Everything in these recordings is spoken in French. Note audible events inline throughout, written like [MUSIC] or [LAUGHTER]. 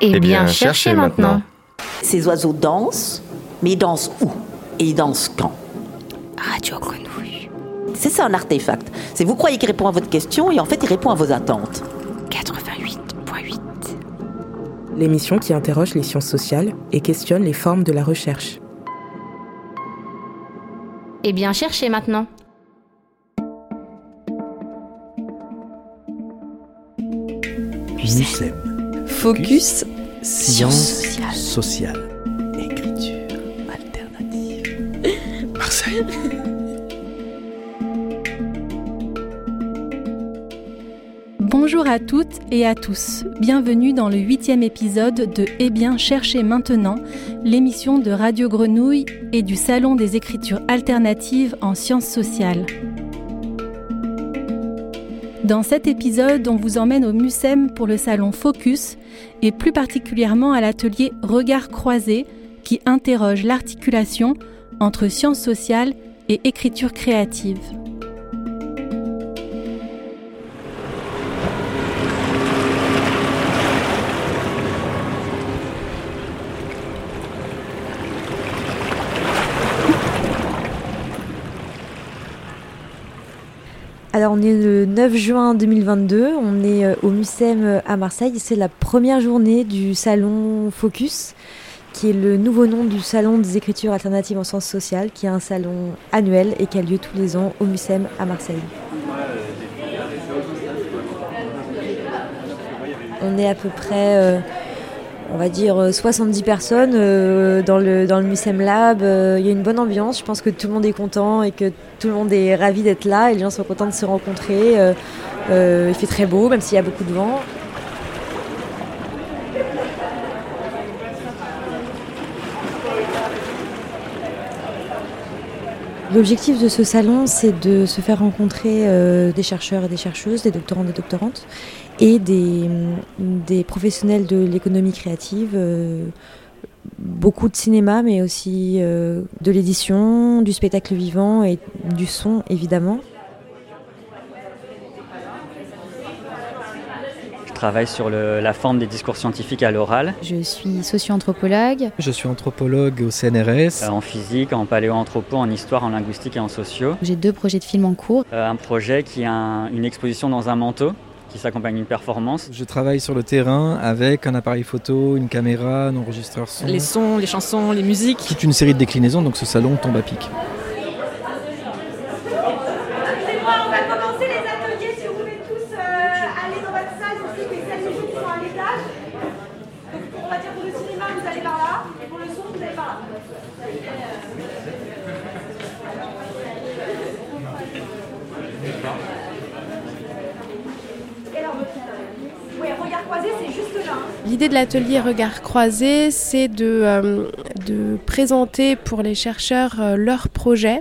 Eh, eh bien, cherchez maintenant. Ces oiseaux dansent, mais ils dansent où? Et ils dansent quand? Radio Grenouille. C'est ça un artefact. C'est vous croyez qu'il répond à votre question et en fait il répond à vos attentes. 88.8 L'émission qui interroge les sciences sociales et questionne les formes de la recherche. Eh bien, cherchez maintenant. Focus Sciences sociales. Écriture alternative. [LAUGHS] Marseille. Bonjour à toutes et à tous. Bienvenue dans le huitième épisode de Eh bien, cherchez maintenant, l'émission de Radio Grenouille et du Salon des écritures alternatives en sciences sociales. Dans cet épisode, on vous emmène au MUSEM pour le salon Focus et plus particulièrement à l'atelier Regard croisé qui interroge l'articulation entre sciences sociales et écriture créative. On est le 9 juin 2022, on est euh, au MUSEM euh, à Marseille, c'est la première journée du salon Focus, qui est le nouveau nom du salon des écritures alternatives en sciences sociales, qui est un salon annuel et qui a lieu tous les ans au MUSEM à Marseille. On est à peu près... On va dire 70 euh, personnes euh, dans le dans le Mucem Lab. Euh, il y a une bonne ambiance. Je pense que tout le monde est content et que tout le monde est ravi d'être là. Les gens sont contents de se rencontrer. il fait très beau, même s'il y a beaucoup de vent. L'objectif de ce salon, c'est de se faire rencontrer des chercheurs et des chercheuses, des doctorants et des doctorantes, et des, des professionnels de l'économie créative, euh, beaucoup de cinéma, mais aussi euh, de l'édition, du spectacle vivant et du son, évidemment. Je travaille sur la forme des discours scientifiques à l'oral. Je suis socio-anthropologue. Je suis anthropologue au CNRS. Euh, en physique, en paléoanthropo, en histoire, en linguistique et en sociaux. J'ai deux projets de films en cours. un projet qui a une exposition dans un manteau qui s'accompagne d'une performance. Je travaille sur le terrain avec un appareil photo, une caméra, un enregistreur son. Les sons, les chansons, les musiques. Toute une série de déclinaisons, donc ce salon tombe à pic. L'idée de l'atelier Regard croisé, c'est de, euh, présenter pour les chercheurs euh, leurs projets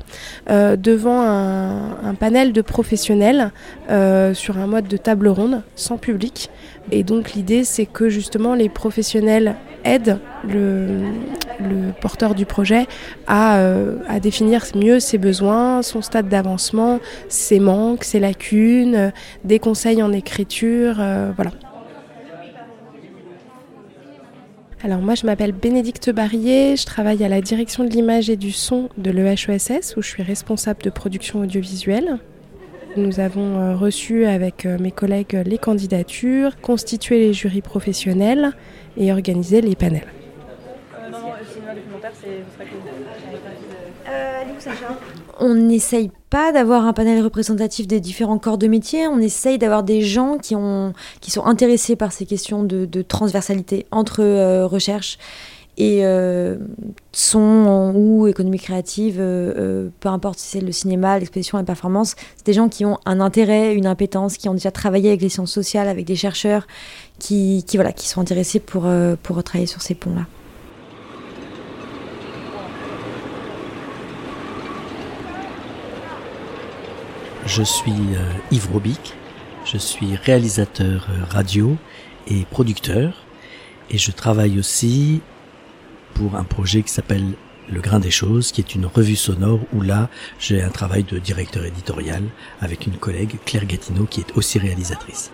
euh, devant un, panel de professionnels sur un mode de table ronde, sans public. Et donc l'idée, c'est que justement les professionnels aident le, le porteur du projet à, à, définir mieux ses besoins, son stade d'avancement, ses manques, ses lacunes, des conseils en écriture, voilà. Alors moi je m'appelle Bénédicte Barrier, je travaille à la direction de l'image et du son de l'EHESS où je suis responsable de production audiovisuelle. Nous avons euh, reçu avec euh, mes collègues les candidatures, constitué les jurys professionnels et organisé les panels. Euh, on n'essaye pas d'avoir un panel représentatif des différents corps de métier, on essaye d'avoir des gens qui, ont, qui sont intéressés par ces questions de, transversalité entre euh, recherche et euh, son ou économie créative, peu importe si c'est le cinéma, l'exposition, la performance, c'est des gens qui ont un intérêt, une impétence, qui ont déjà travaillé avec les sciences sociales, avec des chercheurs, qui, qui voilà, qui sont intéressés pour, pour travailler sur ces ponts-là. Je suis euh, Yves Robic, je suis réalisateur euh, radio et producteur et je travaille aussi pour un projet qui s'appelle Le Grain des Choses, qui est une revue sonore où là j'ai un travail de directeur éditorial avec une collègue Claire Gatineau qui est aussi réalisatrice.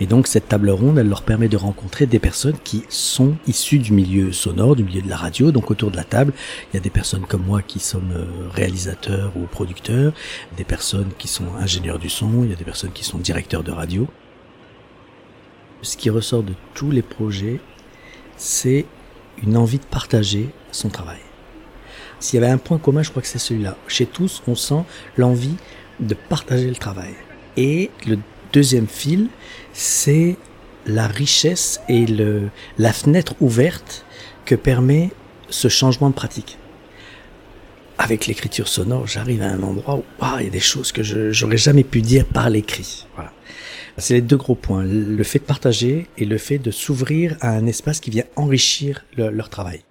Et donc cette table ronde, elle leur permet de rencontrer des personnes qui sont issues du milieu sonore, du milieu de la radio. Donc autour de la table, il y a des personnes comme moi qui sommes euh, réalisateurs ou producteurs, des personnes qui sont ingénieurs du son, il y a des personnes qui sont directeurs de radio. Ce qui ressort de tous les projets, c'est une envie de partager son travail. S'il y avait un point commun, je crois que c'est celui-là. Chez tous, on sent l'envie de partager le travail. Et le deuxième fil, c'est la richesse et le, la fenêtre ouverte que permet ce changement de pratique. Avec l'écriture sonore, j'arrive à un endroit où il y a des choses que je j'aurais jamais pu dire par l'écrit. Voilà. C'est les deux gros points, le fait de partager et le fait de s'ouvrir à un espace qui vient enrichir leur travail.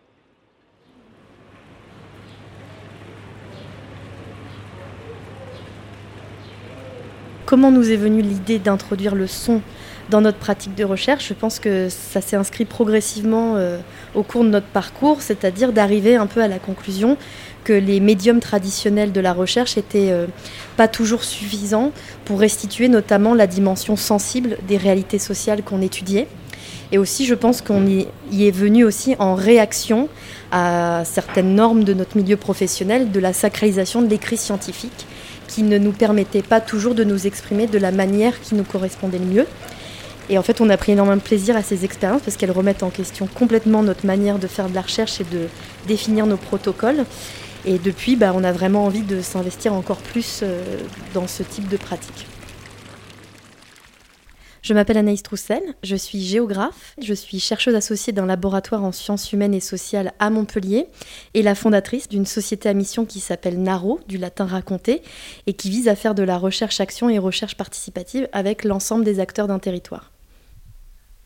Comment nous est venue l'idée d'introduire le son dans notre pratique de recherche? Je pense que ça s'est inscrit progressivement euh, au cours de notre parcours, c'est-à-dire d'arriver un peu à la conclusion que les médiums traditionnels de la recherche n'étaient euh, pas toujours suffisants pour restituer notamment la dimension sensible des réalités sociales qu'on étudiait. Et aussi, je pense qu'on y, y est venu aussi en réaction à certaines normes de notre milieu professionnel, de la sacralisation de l'écrit scientifique qui ne nous permettait pas toujours de nous exprimer de la manière qui nous correspondait le mieux. Et en fait, on a pris énormément de plaisir à ces expériences parce qu'elles remettent en question complètement notre manière de faire de la recherche et de définir nos protocoles. Et depuis, bah, on a vraiment envie de s'investir encore plus euh, dans ce type de pratique. Je m'appelle Anaïs Troussel, je suis géographe, je suis chercheuse associée d'un laboratoire en sciences humaines et sociales à Montpellier et la fondatrice d'une société à mission qui s'appelle NARO, du latin raconté, et qui vise à faire de la recherche-action et recherche participative avec l'ensemble des acteurs d'un territoire.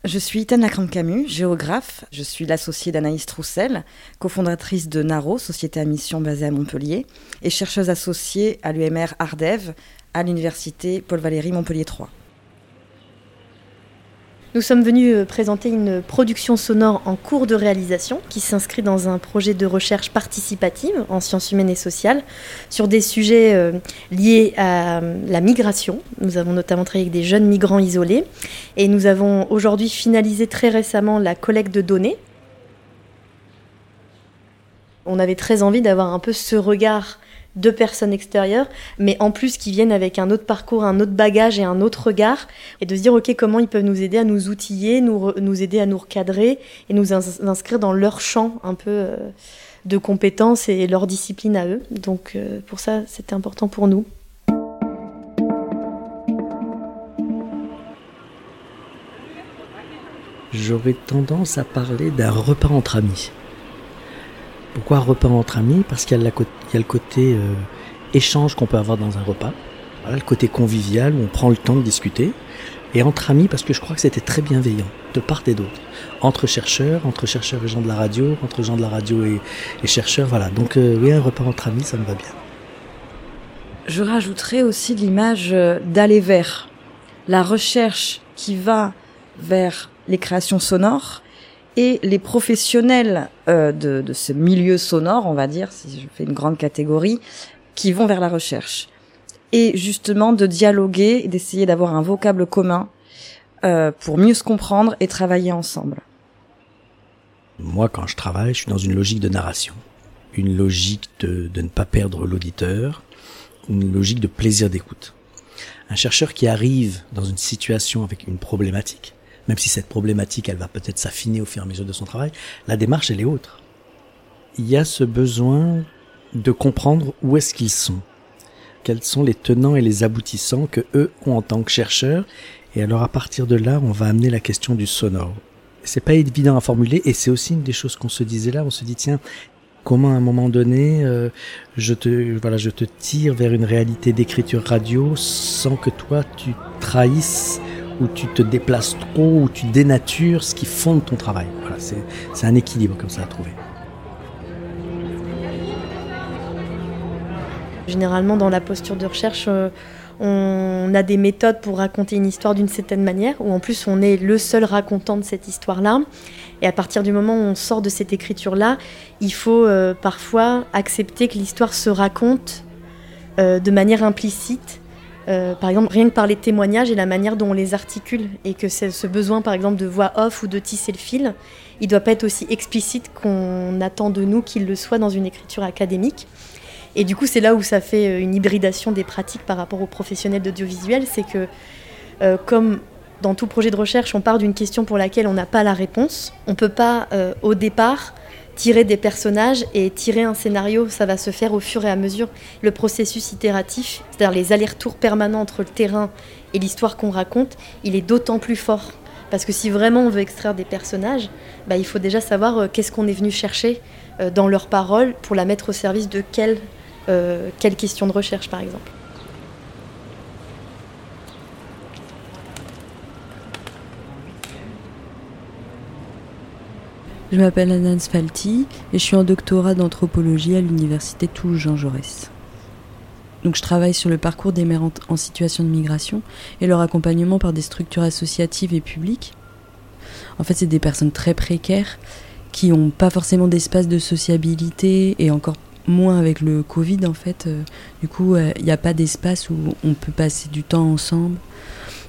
Je suis Tana Camus, géographe. Je suis l'associée d'Anaïs Troussel, cofondatrice de NARO, société à mission basée à Montpellier, et chercheuse associée à l'UMR Ardev à l'université Paul Valéry Montpellier 3. Nous sommes venus euh, présenter une production sonore en cours de réalisation qui s'inscrit dans un projet de recherche participative en sciences humaines et sociales sur des sujets euh, liés à euh, la migration. Nous avons notamment travaillé avec des jeunes migrants isolés et nous avons aujourd'hui finalisé très récemment la collecte de données. On avait très envie d'avoir un peu ce regard de personnes extérieures, mais en plus qui viennent avec un autre parcours, un autre bagage et un autre regard, et de se dire, ok, comment ils peuvent nous aider à nous outiller, nous, nous aider à nous recadrer et nous inscrire dans leur champ un peu euh, de compétences et leur discipline à eux. Donc euh, pour ça, c'était important pour nous. J'aurais tendance à parler d'un repas entre amis. Pourquoi repas entre amis? Parce qu'il y, a le côté euh, échange qu'on peut avoir dans un repas. Voilà, le côté convivial où on prend le temps de discuter. Et entre amis, parce que je crois que c'était très bienveillant, de part et d'autre. Entre chercheurs, entre chercheurs et gens de la radio, entre gens de la radio et, chercheurs, voilà. Donc euh, oui, un repas entre amis, ça me va bien. Je rajouterais aussi l'image euh, d'aller vers. La recherche qui va vers les créations sonores et les professionnels euh, de, ce milieu sonore, on va dire, si je fais une grande catégorie, qui vont vers la recherche. Et justement de dialoguer, d'essayer d'avoir un vocable commun euh, pour mieux se comprendre et travailler ensemble. Moi, quand je travaille, je suis dans une logique de narration, une logique de, de ne pas perdre l'auditeur, une logique de plaisir d'écoute. Un chercheur qui arrive dans une situation avec une problématique, même si cette problématique, elle va peut-être s'affiner au fur et à mesure de son travail, la démarche, elle est autre. Il y a ce besoin de comprendre où est-ce qu'ils sont, quels sont les tenants et les aboutissants que eux ont en tant que chercheurs, et alors à partir de là, on va amener la question du sonore. C'est pas évident à formuler, et c'est aussi une des choses qu'on se disait là. On se dit tiens, comment à un moment donné, euh, je te voilà, je te tire vers une réalité d'écriture radio sans que toi tu trahisses où tu te déplaces trop, où tu dénatures ce qui fonde ton travail. Voilà, c'est un équilibre comme ça à trouver. Généralement, dans la posture de recherche, euh, on a des méthodes pour raconter une histoire d'une certaine manière, où en plus on est le seul racontant de cette histoire-là. Et à partir du moment où on sort de cette écriture-là, il faut euh, parfois accepter que l'histoire se raconte euh, de manière implicite euh, par exemple, rien que par les témoignages et la manière dont on les articule, et que ce besoin, par exemple, de voix off ou de tisser le fil, il ne doit pas être aussi explicite qu'on attend de nous qu'il le soit dans une écriture académique. Et du coup, c'est là où ça fait euh, une hybridation des pratiques par rapport aux professionnels d'audiovisuel, c'est que euh, comme dans tout projet de recherche, on part d'une question pour laquelle on n'a pas la réponse, on ne peut pas, au départ, tirer des personnages et tirer un scénario, ça va se faire au fur et à mesure. Le processus itératif, c'est-à-dire les allers-retours permanents entre le terrain et l'histoire qu'on raconte, il est d'autant plus fort. Parce que si vraiment on veut extraire des personnages, bah, il faut déjà savoir euh, qu'est-ce qu'on est venu chercher euh, dans leurs paroles pour la mettre au service de quelle, euh, quelle question de recherche, par exemple. Je m'appelle Anne Sfalti et je suis en doctorat d'anthropologie à l'université Toulouse-Jean Jaurès. Donc je travaille sur le parcours des mères en situation de migration et leur accompagnement par des structures associatives et publiques. En fait, c'est des personnes très précaires qui n'ont pas forcément d'espace de sociabilité et encore moins avec le Covid en fait. Euh, du coup, euh, il n'y a pas d'espace où on peut passer du temps ensemble.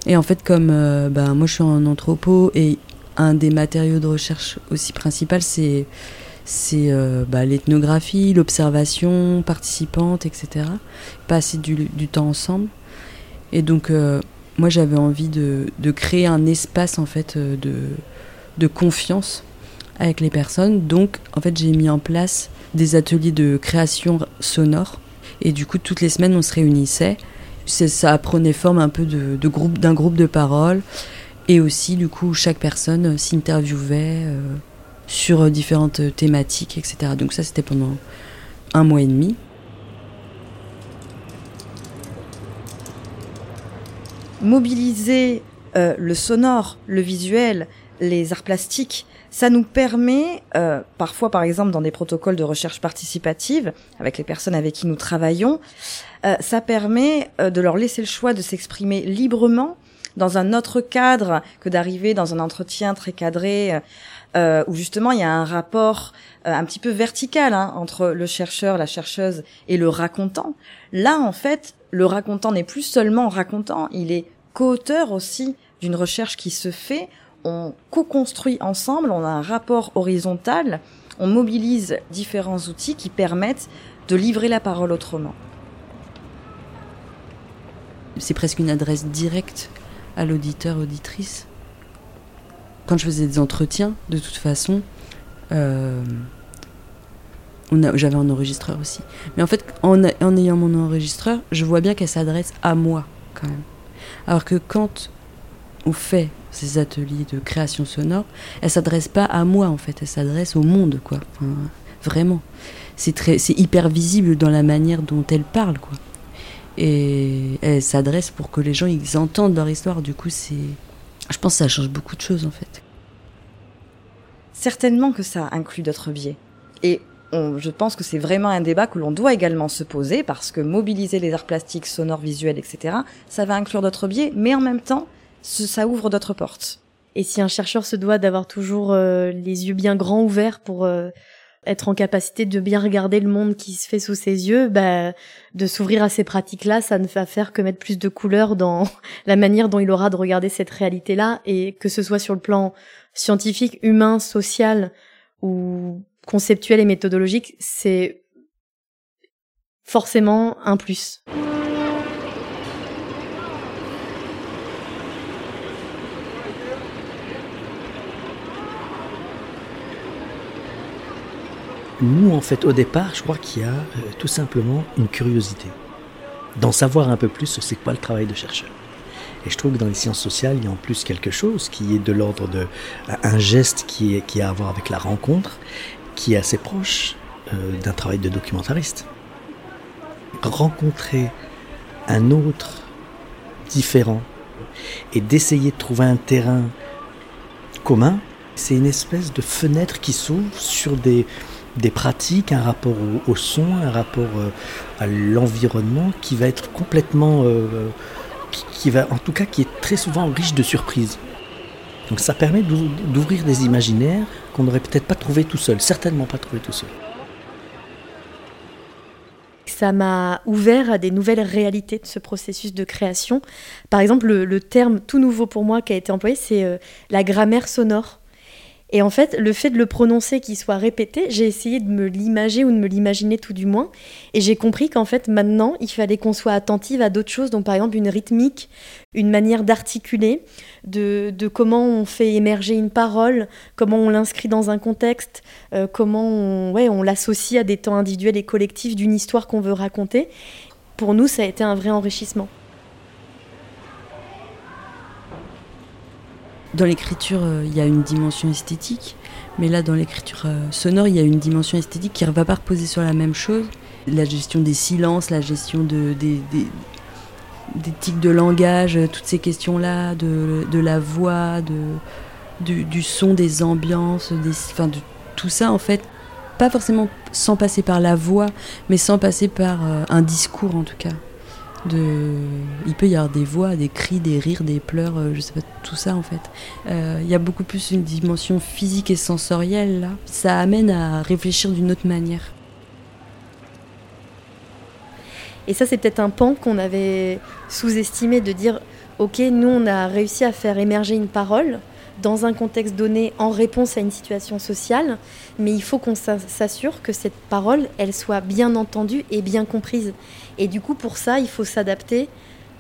Et en fait, comme euh, ben, moi je suis en anthropo et un des matériaux de recherche aussi principal, c'est c'est euh, bah, l'ethnographie, l'observation participante, etc. Passer du, du, temps ensemble. Et donc, euh, moi, j'avais envie de, de, créer un espace en fait euh, de, de confiance avec les personnes. Donc, en fait, j'ai mis en place des ateliers de création sonore. Et du coup, toutes les semaines, on se réunissait. Ça prenait forme un peu de, de groupe, d'un groupe de parole. Et aussi, du coup, chaque personne euh, s'interviewait euh, sur euh, différentes thématiques, etc. Donc ça, c'était pendant un mois et demi. Mobiliser le sonore, le visuel, les arts plastiques, ça nous permet, parfois par exemple dans des protocoles de recherche participative, avec les personnes avec qui nous travaillons, ça permet de leur laisser le choix de s'exprimer librement dans un autre cadre que d'arriver dans un entretien très cadré euh, où justement il y a un rapport euh, un petit peu vertical hein, entre le chercheur, la chercheuse et le racontant. Là, en fait, le racontant n'est plus seulement racontant, il est co-auteur aussi d'une recherche qui se fait. On co-construit ensemble, on a un rapport horizontal, on mobilise différents outils qui permettent de livrer la parole autrement. C'est presque une adresse directe à l'auditeur, auditrice. Quand je faisais des entretiens, de toute façon, euh, j'avais un enregistreur aussi. Mais en fait, en, ayant mon enregistreur, je vois bien qu'elle s'adresse à moi quand même. Alors que quand on fait ces ateliers de création sonore, elle s'adresse pas à moi en fait, elle s'adresse au monde quoi. vraiment, c'est c'est hyper visible dans la manière dont elle parle quoi et elle s'adresse pour que les gens ils entendent leur histoire. Du coup, c'est, je pense que ça change beaucoup de choses en fait. Certainement que ça inclut d'autres biais. Et je pense que c'est vraiment un débat que l'on doit également se poser parce que mobiliser les arts plastiques, sonores, visuels, etc., ça va inclure d'autres biais, mais en même temps, ça ouvre d'autres portes. Et si un chercheur se doit d'avoir toujours euh, les yeux bien grands ouverts pour euh, être en capacité de bien regarder le monde qui se fait sous ses yeux, bah, de s'ouvrir à ces pratiques-là, ça ne va faire que mettre plus de couleurs dans [LAUGHS] la manière dont il aura de regarder cette réalité-là, et que ce soit sur le plan scientifique, humain, social ou conceptuel et méthodologique, c'est forcément un plus. Nous, en fait, au départ, je crois qu'il y a euh, tout simplement une curiosité d'en savoir un peu plus sur c'est quoi le travail de chercheur. Et je trouve que dans les sciences sociales, il y a en plus quelque chose qui est de l'ordre de un geste qui, est, qui a à voir avec la rencontre, qui est assez proche euh, d'un travail de documentariste. Rencontrer un autre différent et d'essayer de trouver un terrain commun, c'est une espèce de fenêtre qui s'ouvre sur des, des pratiques, un rapport au, son, un rapport euh, à l'environnement qui va être complètement, euh, qui, va, en tout cas, qui est très souvent riche de surprises. Donc ça permet d'ouvrir des imaginaires qu'on n'aurait peut-être pas trouvé tout seul, certainement pas trouvé tout seul. ça m'a ouvert à des nouvelles réalités de ce processus de création. Par exemple, le, terme tout nouveau pour moi qui a été employé, c'est euh, la grammaire sonore. Et en fait, le fait de le prononcer, qu'il soit répété, j'ai essayé de me l'imager ou de me l'imaginer tout du moins. Et j'ai compris qu'en fait, maintenant, il fallait qu'on soit attentive à d'autres choses. Donc, par exemple, une rythmique, une manière d'articuler, de, comment on fait émerger une parole, comment on l'inscrit dans un contexte, euh, comment on, on l'associe à des temps individuels et collectifs d'une histoire qu'on veut raconter. Pour nous, ça a été un vrai enrichissement. Dans l'écriture, euh, il y a une dimension esthétique, mais là, dans l'écriture euh, sonore, il y a une dimension esthétique qui ne va pas reposer sur la même chose. La gestion des silences, la gestion de, des, tics de langage, euh, toutes ces questions-là, de, de, la voix, du, son, des ambiances, des, enfin, de tout ça, en fait, pas forcément sans passer par la voix, mais sans passer par un discours, en tout cas. Il peut y avoir des voix, des cris, des rires, des pleurs, euh, je sais pas, tout ça en fait. Euh, il y a beaucoup plus une dimension physique et sensorielle là. Ça amène à réfléchir d'une autre manière. Et ça, c'est peut-être un pan qu'on avait sous-estimé de dire ok, nous on a réussi à faire émerger une parole dans un contexte donné en réponse à une situation sociale, mais il faut qu'on s'assure que cette parole, elle soit bien entendue et bien comprise. Et du coup, pour ça, il faut s'adapter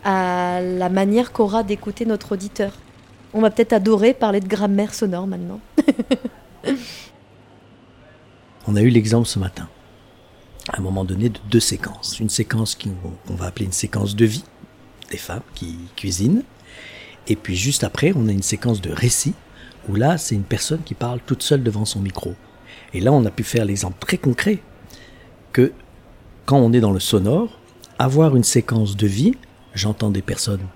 à la manière qu'aura d'écouter notre auditeur. On va peut-être adorer parler de grammaire sonore maintenant. [LAUGHS] On a eu l'exemple ce matin, à un moment donné, de deux séquences. Une séquence qu'on va appeler une séquence de vie, des femmes qui cuisinent, et puis juste après, on a une séquence de récit, où là, c'est une personne qui parle toute seule devant son micro. Et là, on a pu faire l'exemple très concret que quand on est dans le sonore, avoir une séquence de vie, j'entends des personnes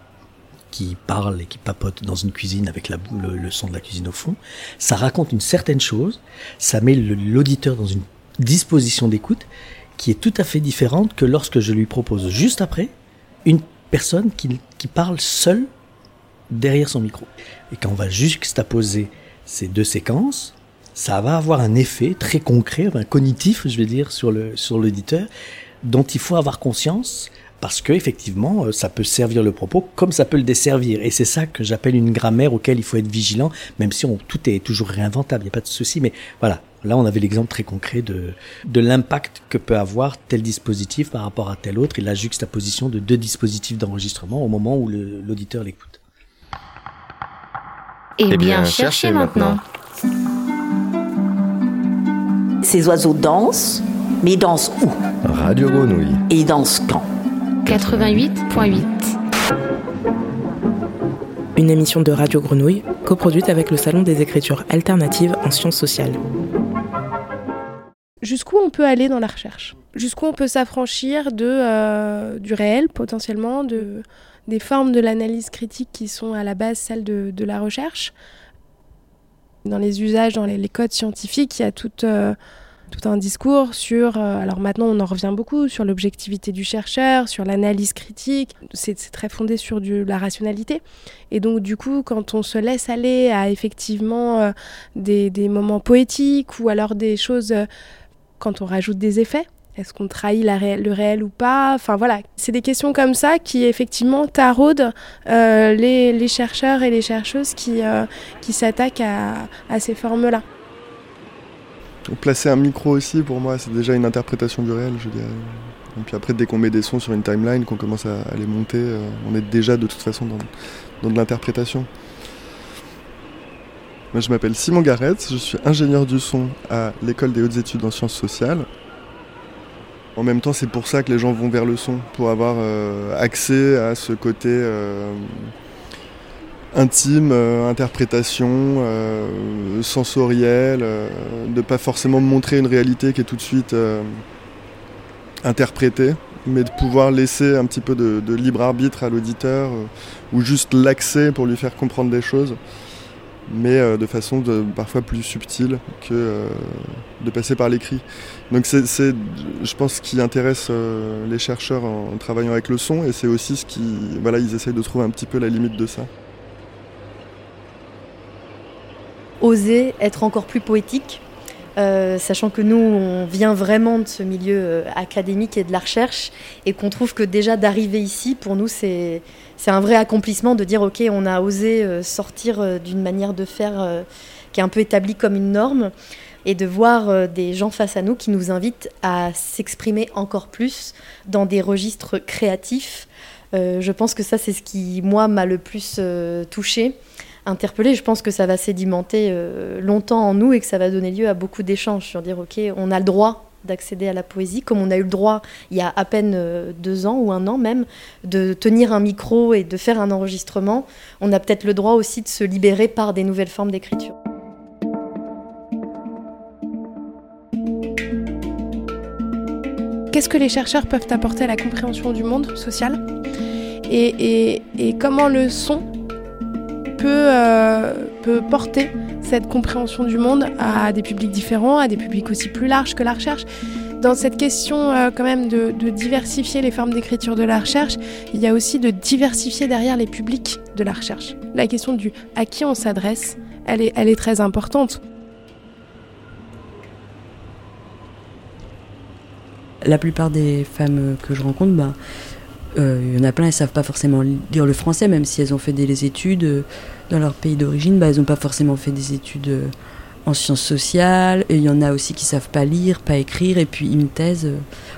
qui parlent et qui papotent dans une cuisine avec le, son de la cuisine au fond, ça raconte une certaine chose, ça met l'auditeur dans une disposition d'écoute qui est tout à fait différente que lorsque je lui propose juste après une personne qui parle seule derrière son micro. Et quand on va juxtaposer ces deux séquences, ça va avoir un effet très concret, un cognitif, je vais dire, sur le sur l'auditeur, dont il faut avoir conscience parce que effectivement, euh, ça peut servir le propos comme ça peut le desservir. Et c'est ça que j'appelle une grammaire auquel il faut être vigilant, même si on, tout est toujours réinventable, il n'y a pas de souci. Mais voilà, là on avait l'exemple très concret de, de l'impact que peut avoir tel dispositif par rapport à tel autre et la juxtaposition de deux dispositifs d'enregistrement au moment où l'auditeur l'écoute. Eh, eh bien, cherchez maintenant. Ces oiseaux dansent mais ils dansent où? Radio Grenouille. Et ils dansent quand? 88.8. Une émission de Radio Grenouille, coproduite avec le Salon des écritures alternatives en sciences sociales. Jusqu'où on peut aller dans la recherche Jusqu'où on peut s'affranchir de, euh, du réel potentiellement, de, des formes de l'analyse critique qui sont à la base celles de, la recherche Dans les usages, dans les, codes scientifiques, il y a toute... Euh, tout un discours sur, euh, alors maintenant on en revient beaucoup, sur l'objectivité du chercheur, sur l'analyse critique, c'est très fondé sur du, la rationalité. Et donc du coup, quand on se laisse aller à effectivement des, moments poétiques ou alors des choses, quand on rajoute des effets, est-ce qu'on trahit le réel ou pas? Enfin voilà, c'est des questions comme ça qui effectivement taraudent les, les, chercheurs et les chercheuses qui, qui s'attaquent à, ces formes-là placer un micro aussi, pour moi, c'est déjà une interprétation du réel. Et puis après, dès qu'on met des sons sur une timeline, qu'on commence à, les monter, euh, on est déjà de toute façon dans, de l'interprétation. Moi, je m'appelle Simon Garrett, je suis ingénieur du son à l'école des hautes études en sciences sociales. En même temps, c'est pour ça que les gens vont vers le son, pour avoir euh, accès à ce côté euh, intime, euh, interprétation, sensorielle, de pas forcément montrer une réalité qui est tout de suite interprétée, mais de pouvoir laisser un petit peu de, libre arbitre à l'auditeur, ou juste l'accès pour lui faire comprendre des choses, mais de façon parfois plus subtile que de passer par l'écrit. Donc c'est, je pense, ce qui intéresse les chercheurs en, travaillant avec le son, et c'est aussi ce qui, voilà, ils essayent de trouver un petit peu la limite de ça. oser être encore plus poétique, Euh, sachant que nous, on vient vraiment de ce milieu euh, académique et de la recherche, et qu'on trouve que déjà d'arriver ici, pour nous, c'est un vrai accomplissement de dire, OK, on a osé euh, sortir d'une manière de faire qui est un peu établie comme une norme, et de voir des gens face à nous qui nous invitent à s'exprimer encore plus dans des registres créatifs. je pense que ça, c'est ce qui, moi, m'a le plus touché interpellé. Je pense que ça va sédimenter euh, longtemps en nous et que ça va donner lieu à beaucoup d'échanges sur dire ok, on a le droit d'accéder à la poésie, comme on a eu le droit il y a à peine euh, deux ans ou un an même, de tenir un micro et de faire un enregistrement. On a peut-être le droit aussi de se libérer par des nouvelles formes d'écriture. Qu'est-ce que les chercheurs peuvent apporter à la compréhension du monde social? Et, et comment le son euh, peut, porter cette compréhension du monde à des publics différents, à des publics aussi plus larges que la recherche. Dans cette question euh, quand même de, diversifier les formes d'écriture de la recherche, il y a aussi de diversifier derrière les publics de la recherche. La question du à qui on s'adresse, elle est, très importante. La plupart des femmes que je rencontre, bah, il y en a plein, elles savent pas forcément lire le français, même si elles ont fait des études euh, dans leur pays d'origine, bah, elles n'ont pas forcément fait des études euh, en sciences sociales. Il y en a aussi qui savent pas lire, pas écrire, et puis une thèse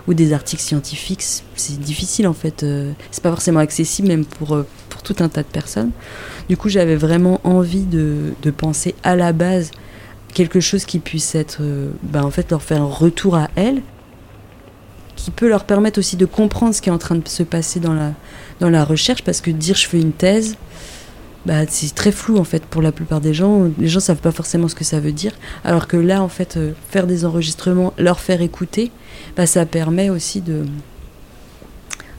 ou des articles scientifiques, c'est difficile en fait. c'est pas forcément accessible même pour, pour tout un tas de personnes. Du coup, j'avais vraiment envie de, de, penser à la base quelque chose qui puisse être, bah, en fait, leur faire un retour à elles qui peut leur permettre aussi de comprendre ce qui est en train de se passer dans la, dans la recherche, parce que dire je fais une thèse, bah, c'est très flou en fait pour la plupart des gens. Les gens savent pas forcément ce que ça veut dire, alors que là en fait euh, faire des enregistrements, leur faire écouter, bah, ça permet aussi de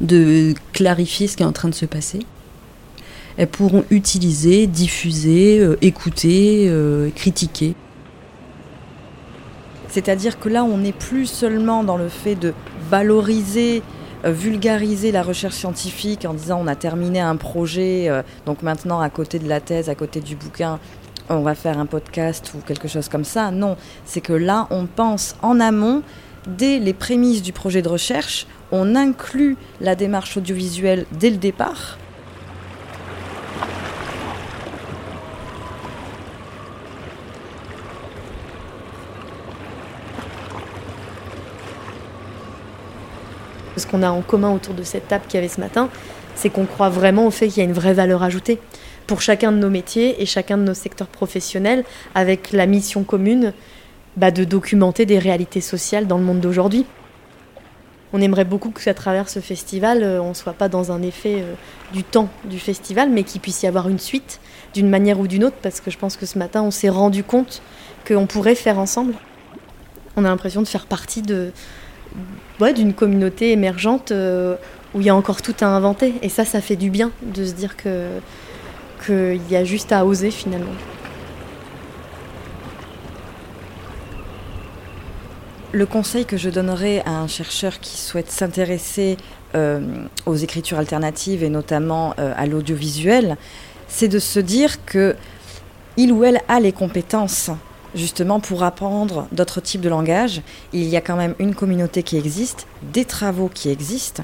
de clarifier ce qui est en train de se passer. Elles pourront utiliser, diffuser, euh, écouter, euh, critiquer. C'est-à-dire que là, on n'est plus seulement dans le fait de valoriser, euh, vulgariser la recherche scientifique en disant on a terminé un projet, euh, donc maintenant à côté de la thèse, à côté du bouquin, on va faire un podcast ou quelque chose comme ça. Non, c'est que là, on pense en amont, dès les prémices du projet de recherche, on inclut la démarche audiovisuelle dès le départ Ce qu'on a en commun autour de cette table qu'il y avait ce matin, c'est qu'on croit vraiment au fait qu'il y a une vraie valeur ajoutée pour chacun de nos métiers et chacun de nos secteurs professionnels, avec la mission commune bah, de documenter des réalités sociales dans le monde d'aujourd'hui. On aimerait beaucoup qu'à travers ce festival, euh, on ne soit pas dans un effet euh, du temps du festival, mais qu'il puisse y avoir une suite d'une manière ou d'une autre, parce que je pense que ce matin, on s'est rendu compte qu'on pourrait faire ensemble. On a l'impression de faire partie de, d'une communauté émergente euh, où il y a encore tout à inventer. Et ça, ça fait du bien de se dire que qu'il y a juste à oser finalement. Le conseil que je donnerais à un chercheur qui souhaite s'intéresser euh, aux écritures alternatives et notamment euh, à l'audiovisuel, c'est de se dire que il ou elle a les compétences justement pour apprendre d'autres types de langages. Il y a quand même une communauté qui existe, des travaux qui existent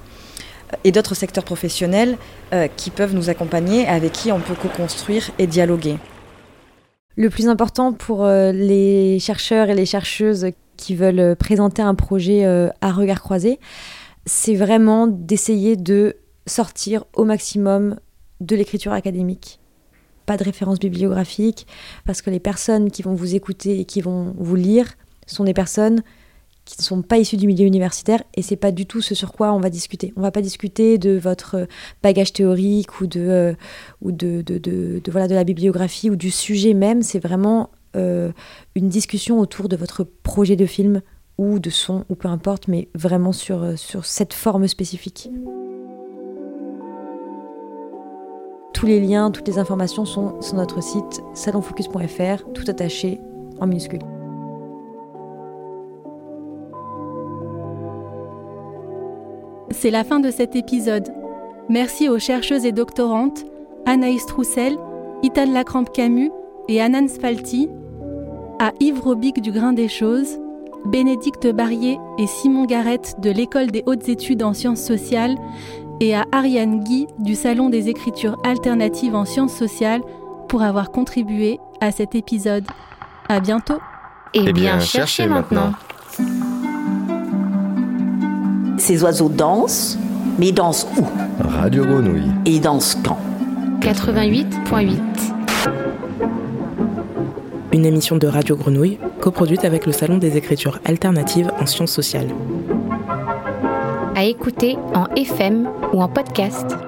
euh, et d'autres secteurs professionnels euh, qui peuvent nous accompagner, avec qui on peut co-construire et dialoguer. Le plus important pour euh, les chercheurs et les chercheuses qui veulent présenter un projet à regard croisé, c'est vraiment d'essayer de sortir au maximum de l'écriture académique pas de référence bibliographique, parce que les personnes qui vont vous écouter et qui vont vous lire sont des personnes qui ne sont pas issues du milieu universitaire et c'est pas du tout ce sur quoi on va discuter. On va pas discuter de votre bagage théorique ou de, euh, ou de, de, de, voilà, de la bibliographie ou du sujet même. C'est vraiment euh, une discussion autour de votre projet de film ou de son ou peu importe, mais vraiment sur, euh, sur cette forme spécifique. Tous les liens, toutes les informations sont sur notre site salonfocus.fr, tout attaché en minuscule. C'est la fin de cet épisode. Merci aux chercheuses et doctorantes Anaïs Troussel, Itan Lacrampe Camus et Anan Spalti. à Yves Robic du Grain des Choses, Bénédicte Barrier et Simon Garrett de l'École des hautes études en sciences sociales et à Ariane Guy du Salon des écritures alternatives en sciences sociales pour avoir contribué à cet épisode. À bientôt. Et eh bien, cherchez maintenant. Ces oiseaux dansent, mais ils dansent où? Radio Grenouille. Et ils dansent quand? 88.8. Une émission de Radio Grenouille, coproduite avec le Salon des écritures alternatives en sciences sociales. À écouter en FM ou en podcast.